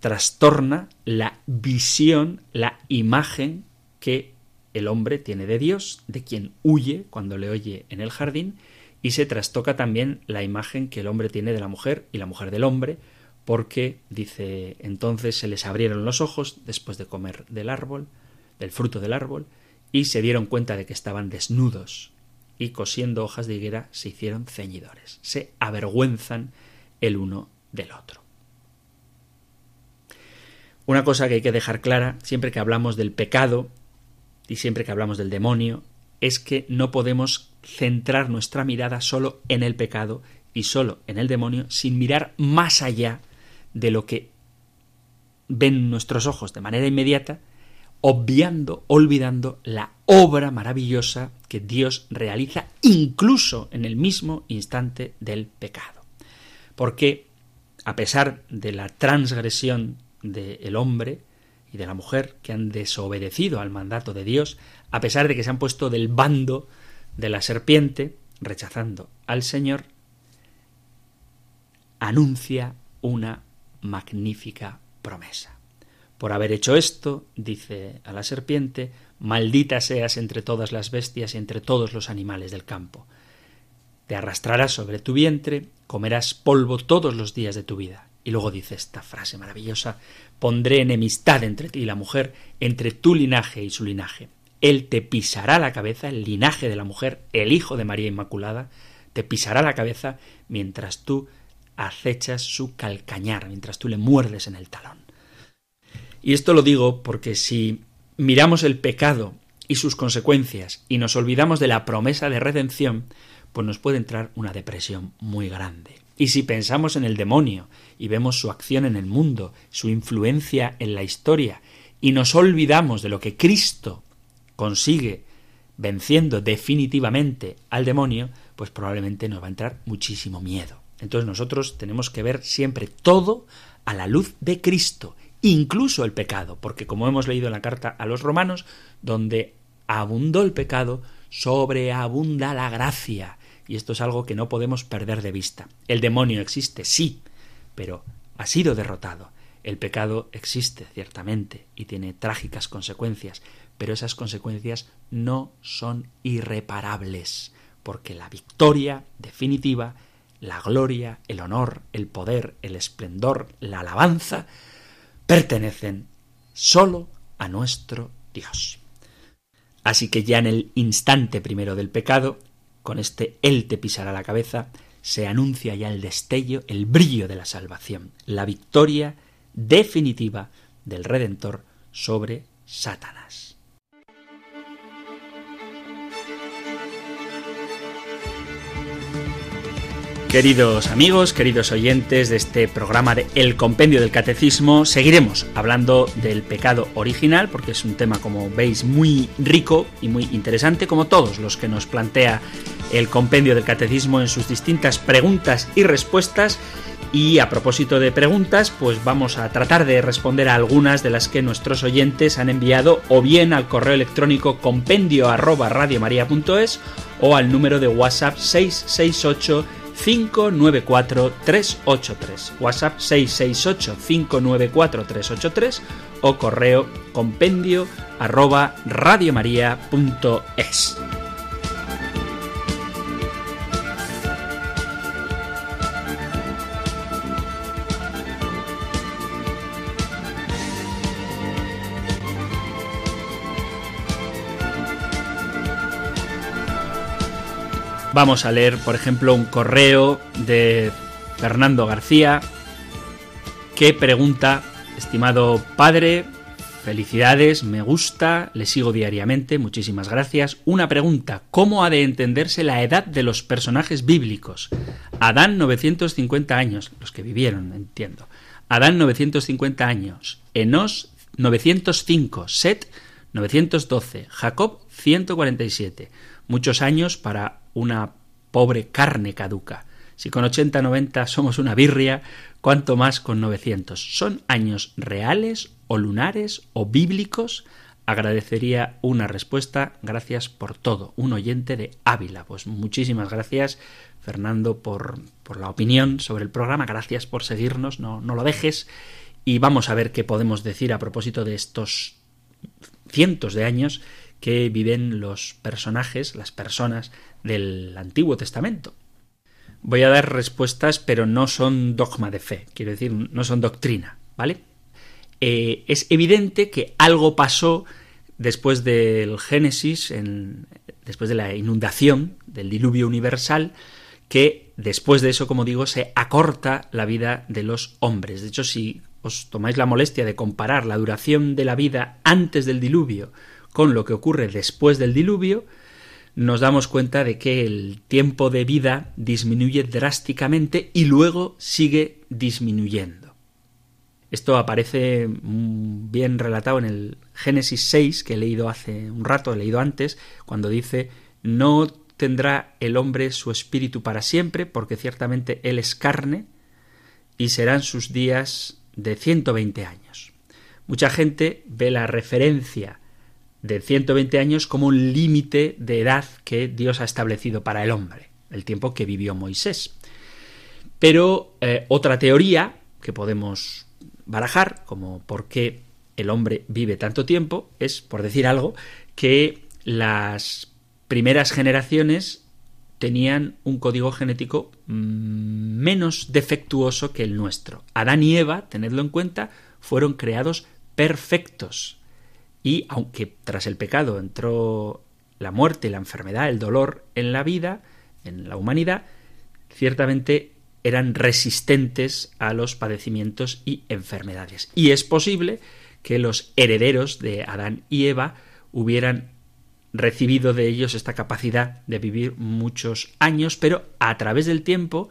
trastorna la visión, la imagen que el hombre tiene de Dios, de quien huye cuando le oye en el jardín, y se trastoca también la imagen que el hombre tiene de la mujer y la mujer del hombre, porque, dice, entonces se les abrieron los ojos después de comer del árbol, del fruto del árbol, y se dieron cuenta de que estaban desnudos y cosiendo hojas de higuera se hicieron ceñidores. Se avergüenzan el uno del otro. Una cosa que hay que dejar clara siempre que hablamos del pecado y siempre que hablamos del demonio es que no podemos centrar nuestra mirada solo en el pecado y solo en el demonio sin mirar más allá de lo que ven nuestros ojos de manera inmediata obviando, olvidando la obra maravillosa que Dios realiza incluso en el mismo instante del pecado. Porque, a pesar de la transgresión del hombre y de la mujer que han desobedecido al mandato de Dios, a pesar de que se han puesto del bando de la serpiente, rechazando al Señor, anuncia una magnífica promesa. Por haber hecho esto, dice a la serpiente, maldita seas entre todas las bestias y entre todos los animales del campo. Te arrastrarás sobre tu vientre, comerás polvo todos los días de tu vida. Y luego dice esta frase maravillosa, pondré enemistad entre ti y la mujer, entre tu linaje y su linaje. Él te pisará la cabeza, el linaje de la mujer, el hijo de María Inmaculada, te pisará la cabeza mientras tú acechas su calcañar, mientras tú le muerdes en el talón. Y esto lo digo porque si miramos el pecado y sus consecuencias y nos olvidamos de la promesa de redención, pues nos puede entrar una depresión muy grande. Y si pensamos en el demonio y vemos su acción en el mundo, su influencia en la historia, y nos olvidamos de lo que Cristo consigue venciendo definitivamente al demonio, pues probablemente nos va a entrar muchísimo miedo. Entonces nosotros tenemos que ver siempre todo a la luz de Cristo incluso el pecado, porque como hemos leído en la carta a los romanos, donde abundó el pecado, sobreabunda la gracia. Y esto es algo que no podemos perder de vista. El demonio existe, sí, pero ha sido derrotado. El pecado existe, ciertamente, y tiene trágicas consecuencias, pero esas consecuencias no son irreparables, porque la victoria definitiva, la gloria, el honor, el poder, el esplendor, la alabanza, pertenecen sólo a nuestro Dios. Así que ya en el instante primero del pecado, con este Él te pisará la cabeza, se anuncia ya el destello, el brillo de la salvación, la victoria definitiva del Redentor sobre Satanás. Queridos amigos, queridos oyentes de este programa de El Compendio del Catecismo, seguiremos hablando del pecado original porque es un tema, como veis, muy rico y muy interesante, como todos los que nos plantea el Compendio del Catecismo en sus distintas preguntas y respuestas. Y a propósito de preguntas, pues vamos a tratar de responder a algunas de las que nuestros oyentes han enviado o bien al correo electrónico compendio arroba radiomaria.es o al número de WhatsApp 668 594 383. WhatsApp 668 594 383 o correo compendio arroba radiomaria.es. Vamos a leer, por ejemplo, un correo de Fernando García que pregunta, estimado padre, felicidades, me gusta, le sigo diariamente, muchísimas gracias. Una pregunta, ¿cómo ha de entenderse la edad de los personajes bíblicos? Adán 950 años, los que vivieron, entiendo. Adán 950 años, Enos 905, Set 912, Jacob 147. Muchos años para una pobre carne caduca. Si con 80, 90 somos una birria, cuánto más con 900. ¿Son años reales o lunares o bíblicos? Agradecería una respuesta. Gracias por todo. Un oyente de Ávila. Pues muchísimas gracias, Fernando, por, por la opinión sobre el programa. Gracias por seguirnos. No, no lo dejes. Y vamos a ver qué podemos decir a propósito de estos cientos de años que viven los personajes, las personas del Antiguo Testamento. Voy a dar respuestas, pero no son dogma de fe, quiero decir, no son doctrina, ¿vale? Eh, es evidente que algo pasó después del Génesis, después de la inundación, del diluvio universal, que después de eso, como digo, se acorta la vida de los hombres. De hecho, si os tomáis la molestia de comparar la duración de la vida antes del diluvio con lo que ocurre después del diluvio, nos damos cuenta de que el tiempo de vida disminuye drásticamente y luego sigue disminuyendo. Esto aparece bien relatado en el Génesis 6, que he leído hace un rato, he leído antes, cuando dice, no tendrá el hombre su espíritu para siempre, porque ciertamente él es carne, y serán sus días de 120 años. Mucha gente ve la referencia de 120 años como un límite de edad que Dios ha establecido para el hombre, el tiempo que vivió Moisés. Pero eh, otra teoría que podemos barajar, como por qué el hombre vive tanto tiempo, es, por decir algo, que las primeras generaciones tenían un código genético mm, menos defectuoso que el nuestro. Adán y Eva, tenedlo en cuenta, fueron creados perfectos, y aunque tras el pecado entró la muerte, la enfermedad, el dolor en la vida, en la humanidad, ciertamente eran resistentes a los padecimientos y enfermedades. Y es posible que los herederos de Adán y Eva hubieran recibido de ellos esta capacidad de vivir muchos años, pero a través del tiempo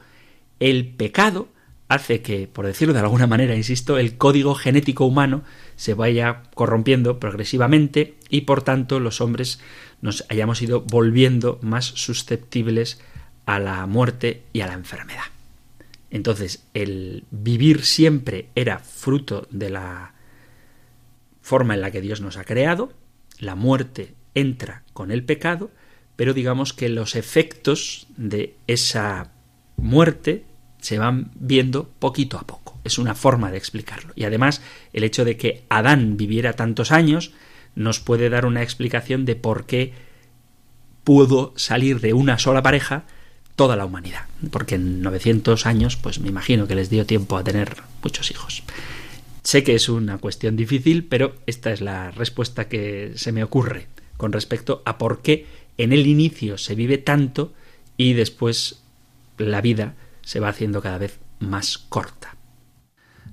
el pecado hace que, por decirlo de alguna manera, insisto, el código genético humano se vaya corrompiendo progresivamente y por tanto los hombres nos hayamos ido volviendo más susceptibles a la muerte y a la enfermedad. Entonces, el vivir siempre era fruto de la forma en la que Dios nos ha creado, la muerte entra con el pecado, pero digamos que los efectos de esa muerte se van viendo poquito a poco. Es una forma de explicarlo. Y además, el hecho de que Adán viviera tantos años nos puede dar una explicación de por qué pudo salir de una sola pareja toda la humanidad. Porque en 900 años, pues me imagino que les dio tiempo a tener muchos hijos. Sé que es una cuestión difícil, pero esta es la respuesta que se me ocurre con respecto a por qué en el inicio se vive tanto y después la vida se va haciendo cada vez más corta.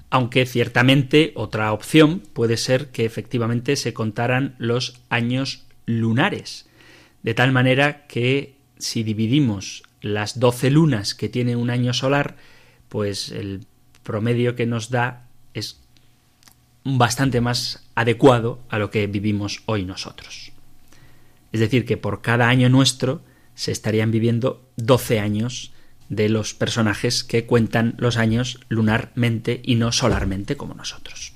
Aunque ciertamente otra opción puede ser que efectivamente se contaran los años lunares, de tal manera que si dividimos las 12 lunas que tiene un año solar, pues el promedio que nos da es bastante más adecuado a lo que vivimos hoy nosotros. Es decir, que por cada año nuestro se estarían viviendo 12 años de los personajes que cuentan los años lunarmente y no solarmente como nosotros.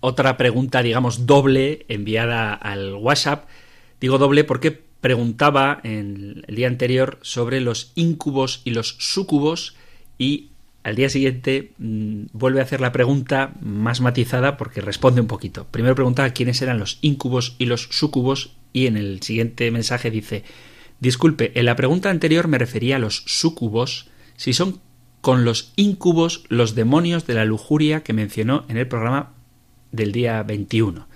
Otra pregunta, digamos, doble enviada al WhatsApp. Digo doble porque preguntaba en el día anterior sobre los incubos y los sucubos y al día siguiente mm, vuelve a hacer la pregunta más matizada porque responde un poquito. Primero preguntaba quiénes eran los incubos y los sucubos y en el siguiente mensaje dice Disculpe, en la pregunta anterior me refería a los sucubos, si son con los incubos los demonios de la lujuria que mencionó en el programa del día 21,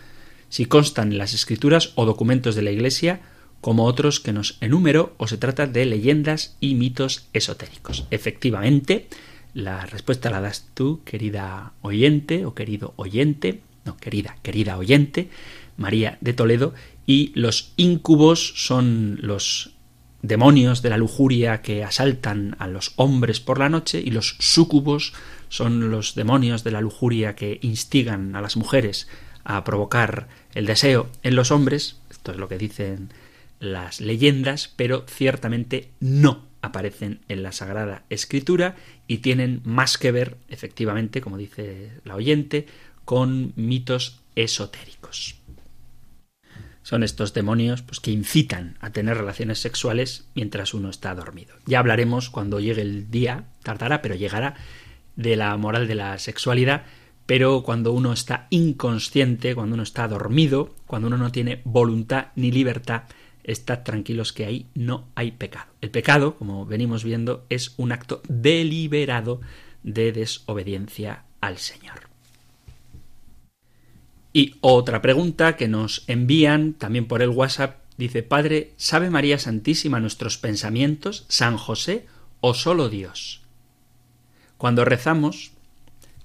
si constan en las escrituras o documentos de la Iglesia como otros que nos enumero o se trata de leyendas y mitos esotéricos. Efectivamente, la respuesta la das tú, querida oyente o querido oyente, no, querida, querida oyente, María de Toledo, y los incubos son los demonios de la lujuria que asaltan a los hombres por la noche y los súcubos son los demonios de la lujuria que instigan a las mujeres a provocar el deseo en los hombres, esto es lo que dicen las leyendas, pero ciertamente no aparecen en la Sagrada Escritura y tienen más que ver, efectivamente, como dice la oyente, con mitos esotéricos. Son estos demonios pues, que incitan a tener relaciones sexuales mientras uno está dormido. Ya hablaremos cuando llegue el día, tardará, pero llegará, de la moral de la sexualidad, pero cuando uno está inconsciente, cuando uno está dormido, cuando uno no tiene voluntad ni libertad, estad tranquilos que ahí no hay pecado. El pecado, como venimos viendo, es un acto deliberado de desobediencia al Señor. Y otra pregunta que nos envían también por el WhatsApp dice, Padre, ¿sabe María Santísima nuestros pensamientos, San José o solo Dios? Cuando rezamos,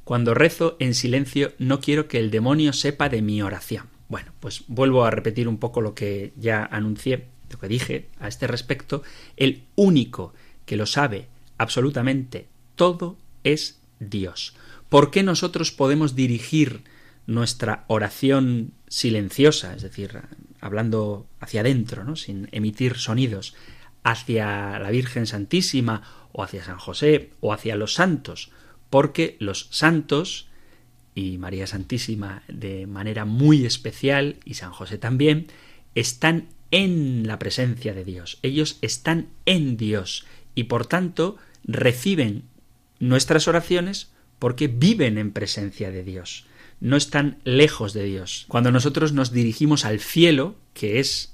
cuando rezo en silencio, no quiero que el demonio sepa de mi oración. Bueno, pues vuelvo a repetir un poco lo que ya anuncié, lo que dije a este respecto. El único que lo sabe absolutamente todo es Dios. ¿Por qué nosotros podemos dirigir nuestra oración silenciosa, es decir, hablando hacia adentro, ¿no? sin emitir sonidos, hacia la Virgen Santísima o hacia San José o hacia los santos? Porque los santos y María Santísima de manera muy especial, y San José también, están en la presencia de Dios. Ellos están en Dios y por tanto reciben nuestras oraciones porque viven en presencia de Dios. No están lejos de Dios. Cuando nosotros nos dirigimos al cielo, que es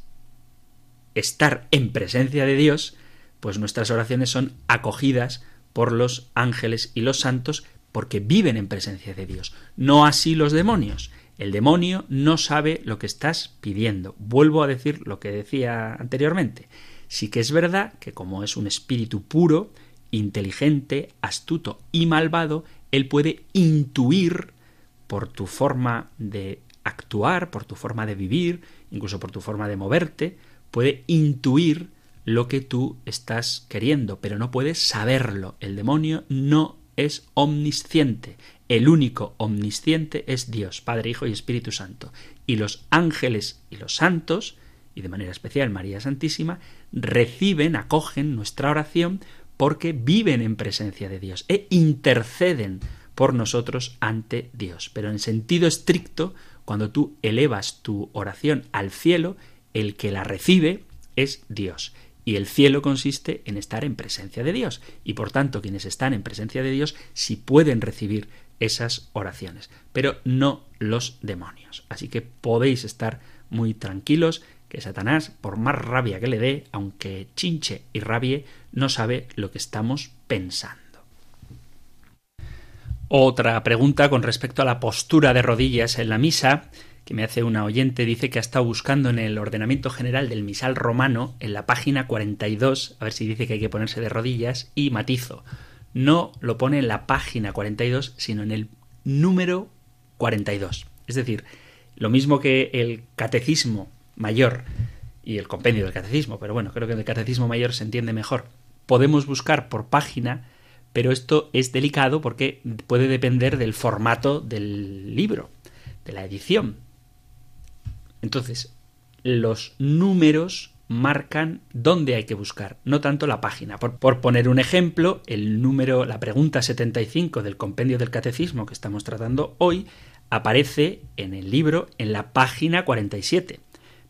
estar en presencia de Dios, pues nuestras oraciones son acogidas por los ángeles y los santos porque viven en presencia de Dios. No así los demonios. El demonio no sabe lo que estás pidiendo. Vuelvo a decir lo que decía anteriormente. Sí que es verdad que como es un espíritu puro, inteligente, astuto y malvado, él puede intuir por tu forma de actuar, por tu forma de vivir, incluso por tu forma de moverte, puede intuir lo que tú estás queriendo, pero no puedes saberlo. El demonio no es omnisciente. El único omnisciente es Dios, Padre, Hijo y Espíritu Santo. Y los ángeles y los santos, y de manera especial María Santísima, reciben, acogen nuestra oración porque viven en presencia de Dios e interceden por nosotros ante Dios. Pero en sentido estricto, cuando tú elevas tu oración al cielo, el que la recibe es Dios. Y el cielo consiste en estar en presencia de Dios. Y por tanto, quienes están en presencia de Dios sí pueden recibir esas oraciones, pero no los demonios. Así que podéis estar muy tranquilos que Satanás, por más rabia que le dé, aunque chinche y rabie, no sabe lo que estamos pensando. Otra pregunta con respecto a la postura de rodillas en la misa que me hace una oyente, dice que ha estado buscando en el ordenamiento general del misal romano, en la página 42, a ver si dice que hay que ponerse de rodillas, y matizo. No lo pone en la página 42, sino en el número 42. Es decir, lo mismo que el catecismo mayor y el compendio del catecismo, pero bueno, creo que en el catecismo mayor se entiende mejor. podemos buscar por página, pero esto es delicado porque puede depender del formato del libro, de la edición. Entonces, los números marcan dónde hay que buscar, no tanto la página. Por, poner un ejemplo, el número, la pregunta 75 del compendio del catecismo que estamos tratando hoy aparece en el libro en la página 47.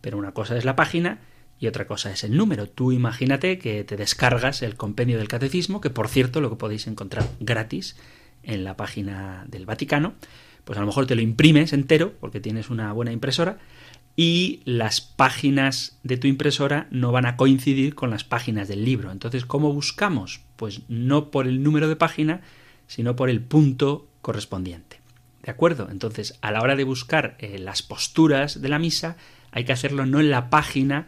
Pero una cosa es la página y otra cosa es el número. Tú imagínate que te descargas el compendio del catecismo, que por cierto lo que podéis encontrar gratis en la página del Vaticano, pues a lo mejor te lo imprimes entero porque tienes una buena impresora y las páginas de tu impresora no van a coincidir con las páginas del libro. Entonces, ¿cómo buscamos? Pues no por el número de página, sino por el punto correspondiente. ¿De acuerdo? Entonces, a la hora de buscar eh, las posturas de la misa, hay que hacerlo no en la página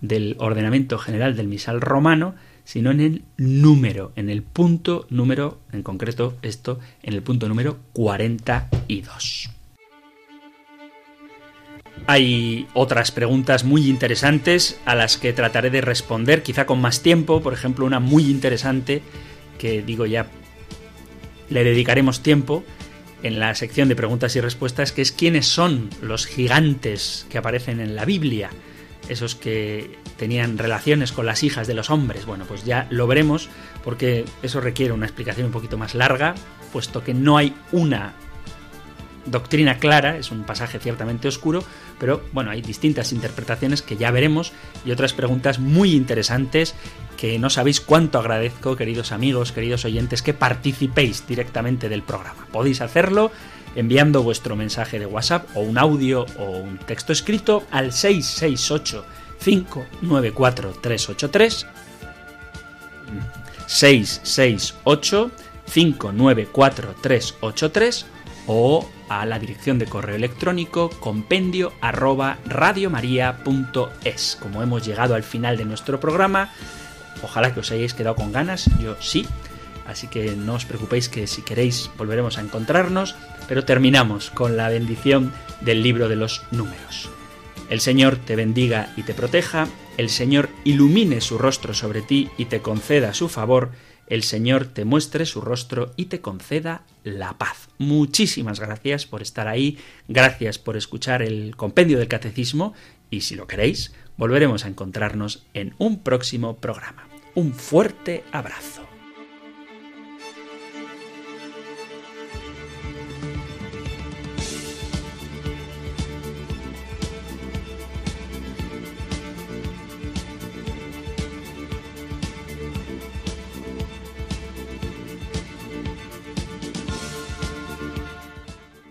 del ordenamiento general del misal romano, sino en el número, en el punto número, en concreto esto, en el punto número 42. Hay otras preguntas muy interesantes a las que trataré de responder, quizá con más tiempo. Por ejemplo, una muy interesante que digo ya le dedicaremos tiempo en la sección de preguntas y respuestas, que es quiénes son los gigantes que aparecen en la Biblia, esos que tenían relaciones con las hijas de los hombres. Bueno, pues ya lo veremos porque eso requiere una explicación un poquito más larga, puesto que no hay una doctrina clara, es un pasaje ciertamente oscuro, pero bueno, hay distintas interpretaciones que ya veremos y otras preguntas muy interesantes que no sabéis cuánto agradezco, queridos amigos, queridos oyentes, que participéis directamente del programa. Podéis hacerlo enviando vuestro mensaje de WhatsApp o un audio o un texto escrito al 668 594 383 668 594 383 o a la dirección de correo electrónico compendio arroba radiomaria.es. Como hemos llegado al final de nuestro programa, ojalá que os hayáis quedado con ganas, yo sí, así que no os preocupéis que si queréis volveremos a encontrarnos, pero terminamos con la bendición del libro de los números. El Señor te bendiga y te proteja, el Señor ilumine su rostro sobre ti y te conceda su favor, el Señor te muestre su rostro y te conceda la paz. Muchísimas gracias por estar ahí, gracias por escuchar el compendio del catecismo y si lo queréis, volveremos a encontrarnos en un próximo programa. Un fuerte abrazo.